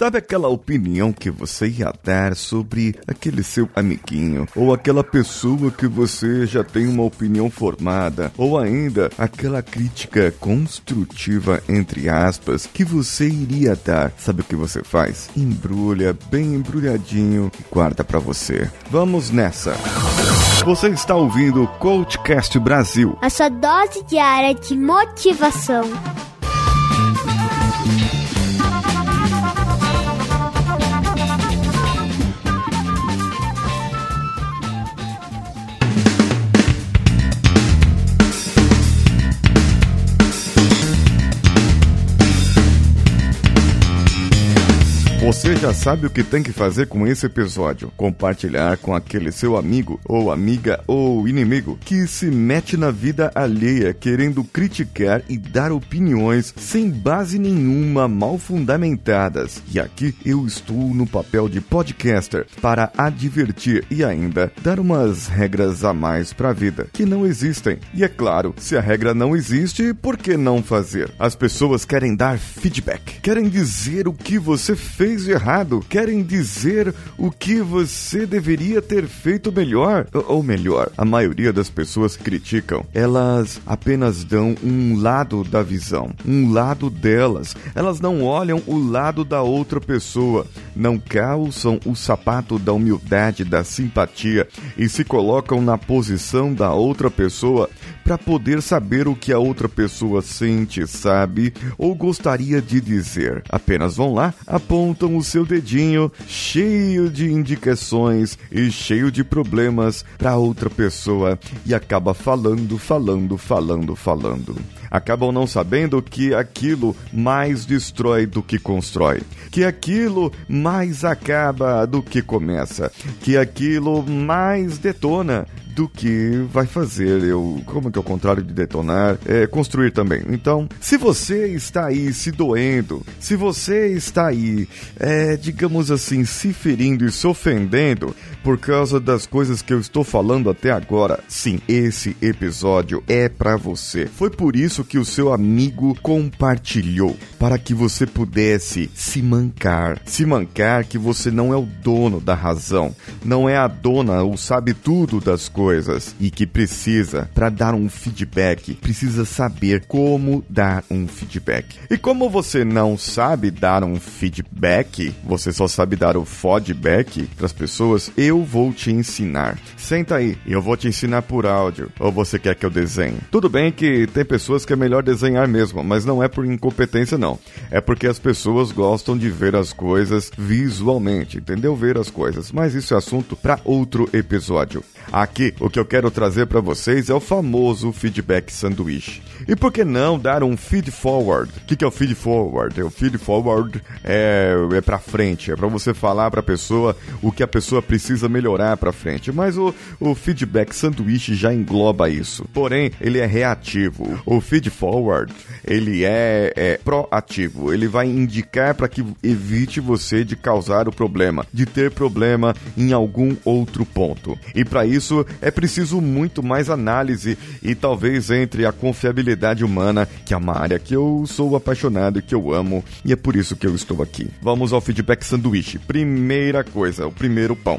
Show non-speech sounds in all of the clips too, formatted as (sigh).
Sabe aquela opinião que você ia dar sobre aquele seu amiguinho? Ou aquela pessoa que você já tem uma opinião formada? Ou ainda aquela crítica construtiva, entre aspas, que você iria dar? Sabe o que você faz? Embrulha bem embrulhadinho e guarda para você. Vamos nessa! Você está ouvindo o Coachcast Brasil. A sua dose diária de motivação. Você já sabe o que tem que fazer com esse episódio: compartilhar com aquele seu amigo, ou amiga, ou inimigo que se mete na vida alheia querendo criticar e dar opiniões sem base nenhuma, mal fundamentadas. E aqui eu estou no papel de podcaster para advertir e ainda dar umas regras a mais para a vida que não existem. E é claro, se a regra não existe, por que não fazer? As pessoas querem dar feedback, querem dizer o que você fez fez errado, querem dizer o que você deveria ter feito melhor. Ou melhor, a maioria das pessoas criticam. Elas apenas dão um lado da visão, um lado delas. Elas não olham o lado da outra pessoa, não calçam o sapato da humildade, da simpatia e se colocam na posição da outra pessoa para poder saber o que a outra pessoa sente, sabe ou gostaria de dizer. Apenas vão lá, apontam o seu dedinho cheio de indicações e cheio de problemas para outra pessoa. E acaba falando, falando, falando, falando. Acabam não sabendo que aquilo mais destrói do que constrói, que aquilo mais acaba do que começa, que aquilo mais detona do que vai fazer eu, como que é o contrário de detonar, é construir também. Então, se você está aí se doendo, se você está aí, é, digamos assim, se ferindo e se ofendendo por causa das coisas que eu estou falando até agora, sim, esse episódio é para você. Foi por isso que o seu amigo compartilhou, para que você pudesse se mancar, se mancar que você não é o dono da razão, não é a dona ou sabe tudo das coisas coisas e que precisa, para dar um feedback, precisa saber como dar um feedback. E como você não sabe dar um feedback, você só sabe dar o feedback para as pessoas, eu vou te ensinar. Senta aí, eu vou te ensinar por áudio. Ou você quer que eu desenhe? Tudo bem que tem pessoas que é melhor desenhar mesmo, mas não é por incompetência não. É porque as pessoas gostam de ver as coisas visualmente, entendeu? Ver as coisas. Mas isso é assunto para outro episódio. Aqui, o que eu quero trazer para vocês é o famoso feedback sanduíche. E por que não dar um feed forward? O que, que é o feed forward? O feed forward é, é para frente, é para você falar para a pessoa o que a pessoa precisa melhorar para frente. Mas o, o feedback sanduíche já engloba isso. Porém, ele é reativo. O feed forward ele é, é proativo. Ele vai indicar para que evite você de causar o problema, de ter problema em algum outro ponto. E para isso é preciso muito mais análise e talvez entre a confiabilidade humana, que é uma área que eu sou apaixonado e que eu amo, e é por isso que eu estou aqui. Vamos ao feedback sanduíche. Primeira coisa, o primeiro pão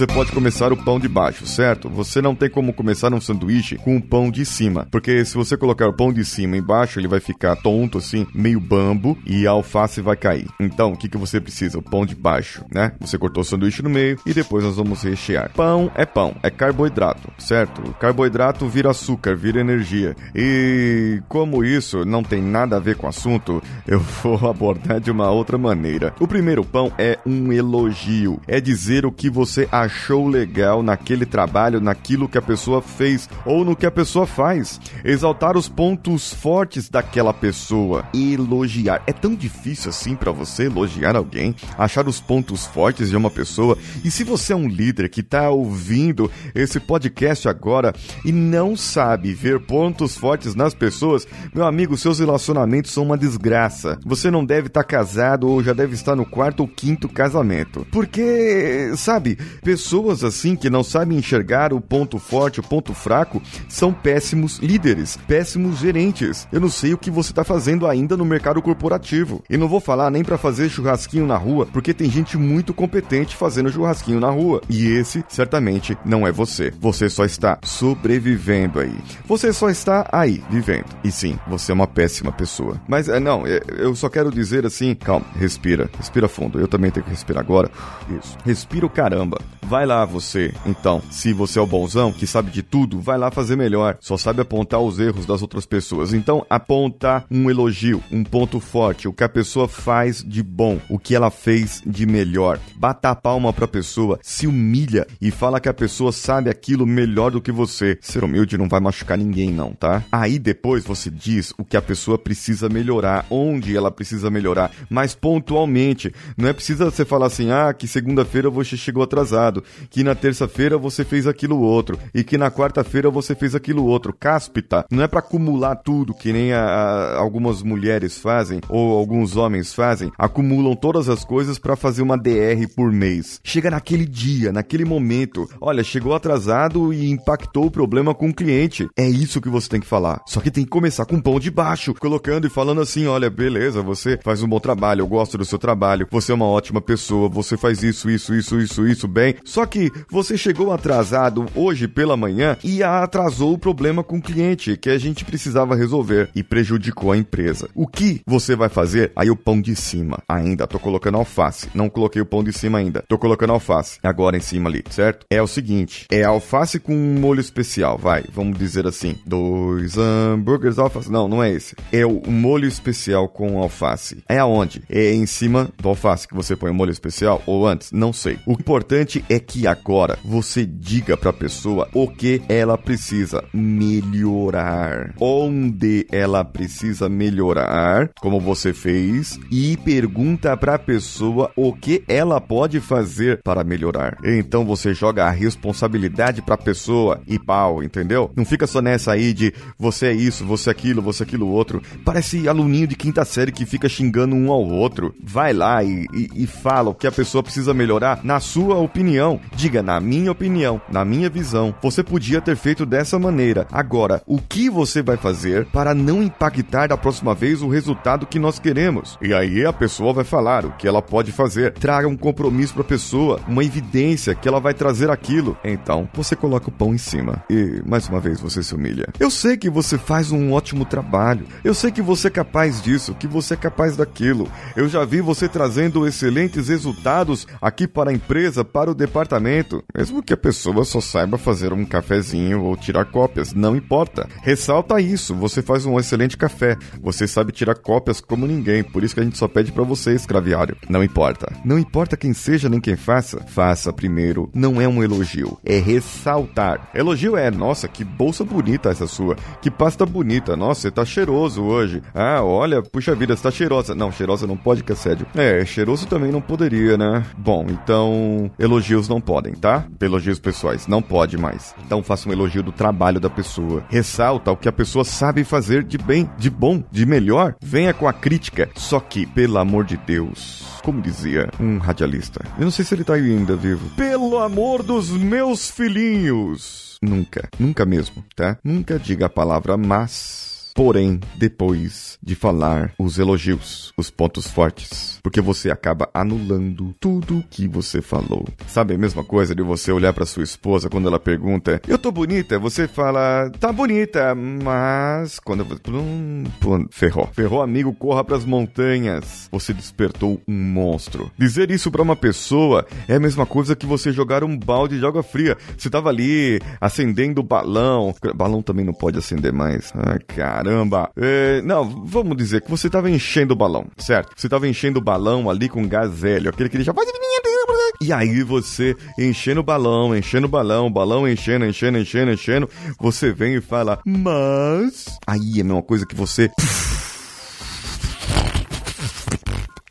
você pode começar o pão de baixo, certo? Você não tem como começar um sanduíche com o pão de cima, porque se você colocar o pão de cima embaixo, ele vai ficar tonto assim, meio bambo e a alface vai cair. Então, o que, que você precisa? O pão de baixo, né? Você cortou o sanduíche no meio e depois nós vamos rechear. Pão é pão, é carboidrato, certo? O carboidrato vira açúcar, vira energia. E como isso não tem nada a ver com o assunto, (laughs) eu vou abordar de uma outra maneira. O primeiro pão é um elogio, é dizer o que você achou legal naquele trabalho, naquilo que a pessoa fez ou no que a pessoa faz. Exaltar os pontos fortes daquela pessoa. Elogiar. É tão difícil assim para você elogiar alguém, achar os pontos fortes de uma pessoa. E se você é um líder que tá ouvindo esse podcast agora e não sabe ver pontos fortes nas pessoas, meu amigo, seus relacionamentos são uma desgraça. Você não deve estar tá casado ou já deve estar no quarto ou quinto casamento. Porque, sabe, pessoas assim que não sabem enxergar o ponto forte, o ponto fraco, são péssimos líderes, péssimos gerentes. Eu não sei o que você está fazendo ainda no mercado corporativo. E não vou falar nem para fazer churrasquinho na rua, porque tem gente muito competente fazendo churrasquinho na rua. E esse certamente não é você. Você só está sobrevivendo aí. Você só está aí, vivendo. E sim, você é uma péssima pessoa. Mas é, não, é, eu só quero dizer assim, calma, respira, respira fundo. Eu também tenho que respirar agora. Isso. Respira caramba. Vai lá você, então, se você é o bonzão, que sabe de tudo, vai lá fazer melhor. Só sabe apontar os erros das outras pessoas. Então, aponta um elogio, um ponto forte, o que a pessoa faz de bom, o que ela fez de melhor. Bata a palma pra pessoa, se humilha e fala que a pessoa sabe aquilo melhor do que você. Ser humilde não vai machucar ninguém, não, tá? Aí depois você diz o que a pessoa precisa melhorar, onde ela precisa melhorar, mas pontualmente. Não é precisa você falar assim, ah, que segunda-feira você chegou atrasado, que na terça-feira você fez aquilo outro e que na quarta-feira você fez aquilo outro. Cáspita, não é para acumular tudo que nem a, a, algumas mulheres fazem ou alguns homens fazem, acumulam todas as coisas para fazer uma DR por mês. Chega naquele dia, naquele momento, olha, chegou atrasado e impactou o problema com o cliente. É isso que você tem que falar. Só que tem que começar com pão de baixo, colocando e falando assim, olha, beleza, você faz um bom trabalho, eu gosto do seu trabalho, você é uma ótima pessoa, você faz isso, isso, isso, isso, isso bem. Só que você chegou atrasado hoje pela manhã e atrasou o problema com o cliente que a gente precisava resolver e prejudicou a empresa. O que você vai fazer? Aí o pão de cima. Ainda tô colocando alface. Não coloquei o pão de cima ainda. Tô colocando alface. Agora em cima ali, certo? É o seguinte, é alface com um molho especial, vai. Vamos dizer assim, dois hambúrgueres alface. Não, não é esse. É o molho especial com alface. É aonde? É em cima do alface que você põe o molho especial ou antes? Não sei. O importante é que agora você diga pra pessoa o que ela precisa melhorar. Onde ela precisa melhorar, como você fez, e pergunta pra pessoa o que ela pode fazer para melhorar. Então você joga a responsabilidade pra pessoa e pau, entendeu? Não fica só nessa aí de você é isso, você é aquilo, você é aquilo outro. Parece aluninho de quinta série que fica xingando um ao outro. Vai lá e, e, e fala o que a pessoa precisa melhorar na sua opinião. Diga, na minha opinião, na minha visão, você podia ter feito dessa maneira. Agora, o que você vai fazer para não impactar da próxima vez o resultado que nós queremos? E aí a pessoa vai falar o que ela pode fazer. Traga um compromisso para a pessoa, uma evidência que ela vai trazer aquilo. Então, você coloca o pão em cima e mais uma vez você se humilha. Eu sei que você faz um ótimo trabalho. Eu sei que você é capaz disso, que você é capaz daquilo. Eu já vi você trazendo excelentes resultados aqui para a empresa, para o departamento, mesmo que a pessoa só saiba fazer um cafezinho ou tirar cópias, não importa. Ressalta isso, você faz um excelente café, você sabe tirar cópias como ninguém, por isso que a gente só pede para você, escraviário. Não importa. Não importa quem seja nem quem faça, faça primeiro. Não é um elogio, é ressaltar. Elogio é, nossa, que bolsa bonita essa sua, que pasta bonita, nossa, você tá cheiroso hoje. Ah, olha, puxa vida, você tá cheirosa. Não, cheirosa não pode, que é sério. É, cheiroso também não poderia, né? Bom, então, elogios não podem, tá? Elogios pessoais, não pode mais. Então faça um elogio do trabalho da pessoa. Ressalta o que a pessoa sabe fazer de bem, de bom, de melhor. Venha com a crítica. Só que, pelo amor de Deus, como dizia um radialista, eu não sei se ele tá ainda vivo. Pelo amor dos meus filhinhos. Nunca, nunca mesmo, tá? Nunca diga a palavra mas porém, depois de falar os elogios, os pontos fortes, porque você acaba anulando tudo que você falou. Sabe a mesma coisa de você olhar para sua esposa quando ela pergunta: "Eu tô bonita?" Você fala: "Tá bonita", mas quando plum, plum, ferrou. Ferrou, amigo, corra para as montanhas. Você despertou um monstro. Dizer isso para uma pessoa é a mesma coisa que você jogar um balde de água fria. Você tava ali acendendo o balão. Balão também não pode acender mais. Ai, caramba. É, não, vamos dizer que você tava enchendo o balão, certo? Você tava enchendo o balão ali com gás hélio, aquele que deixa. E aí você enchendo o balão, enchendo o balão, balão enchendo, enchendo, enchendo, enchendo. Você vem e fala, mas. Aí é a mesma coisa que você. Murchou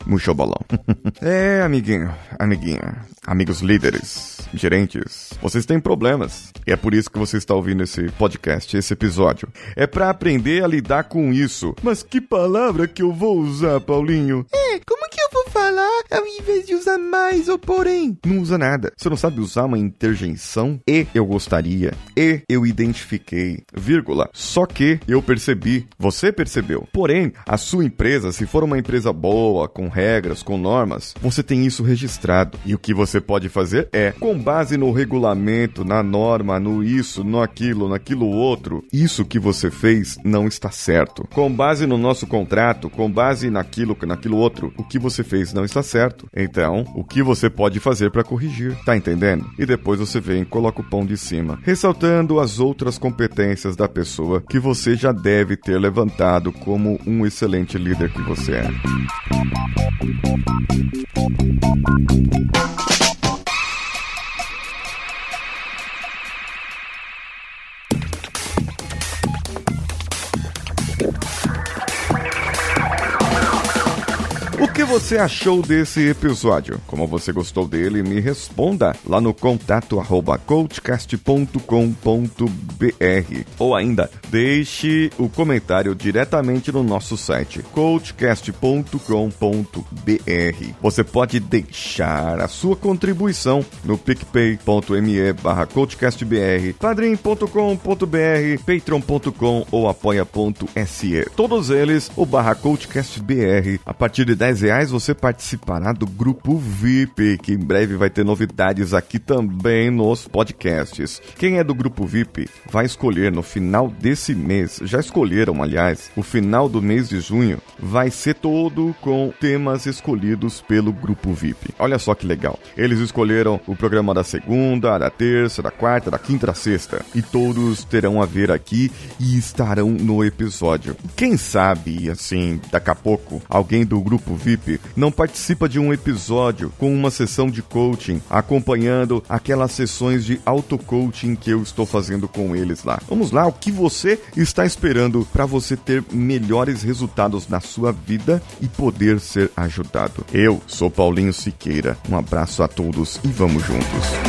o balão. (laughs) é, amiguinho, amiguinha, amigos líderes, gerentes, vocês têm problemas. E é por isso que você está ouvindo esse podcast, esse episódio. É para aprender a lidar com isso. Mas que palavra que eu vou usar, Paulinho? É, como que eu vou falar ao invés de usar mais ou porém. Não usa nada. Você não sabe usar uma interjeição? E eu gostaria. E eu identifiquei. Vírgula. Só que eu percebi. Você percebeu. Porém, a sua empresa, se for uma empresa boa, com regras, com normas, você tem isso registrado. E o que você pode fazer é, com base no regulamento, na norma, no isso, no aquilo, naquilo outro, isso que você fez não está certo. Com base no nosso contrato, com base naquilo, naquilo outro, o que você fez não está certo. Então, o que você pode fazer para corrigir? Tá entendendo? E depois você vem e coloca o pão de cima, ressaltando as outras competências da pessoa que você já deve ter levantado como um excelente líder que você é. Você achou desse episódio? Como você gostou dele, me responda lá no contato arroba coachcast.com.br ou ainda deixe o comentário diretamente no nosso site coachcast.com.br. Você pode deixar a sua contribuição no picpay.me barra coachcastbr, padrim.com.br, patreon.com ou apoia.se. Todos eles, o barra coachcastbr, a partir de 10 reais você participará do grupo VIP, que em breve vai ter novidades aqui também nos podcasts. Quem é do grupo VIP vai escolher no final desse mês, já escolheram, aliás, o final do mês de junho vai ser todo com temas escolhidos pelo grupo VIP. Olha só que legal. Eles escolheram o programa da segunda, da terça, da quarta, da quinta, da sexta. E todos terão a ver aqui e estarão no episódio. Quem sabe, assim, daqui a pouco, alguém do grupo VIP não participa de um episódio com uma sessão de coaching, acompanhando aquelas sessões de auto-coaching que eu estou fazendo com eles lá. Vamos lá, o que você está esperando para você ter melhores resultados na sua vida e poder ser ajudado? Eu sou Paulinho Siqueira. Um abraço a todos e vamos juntos.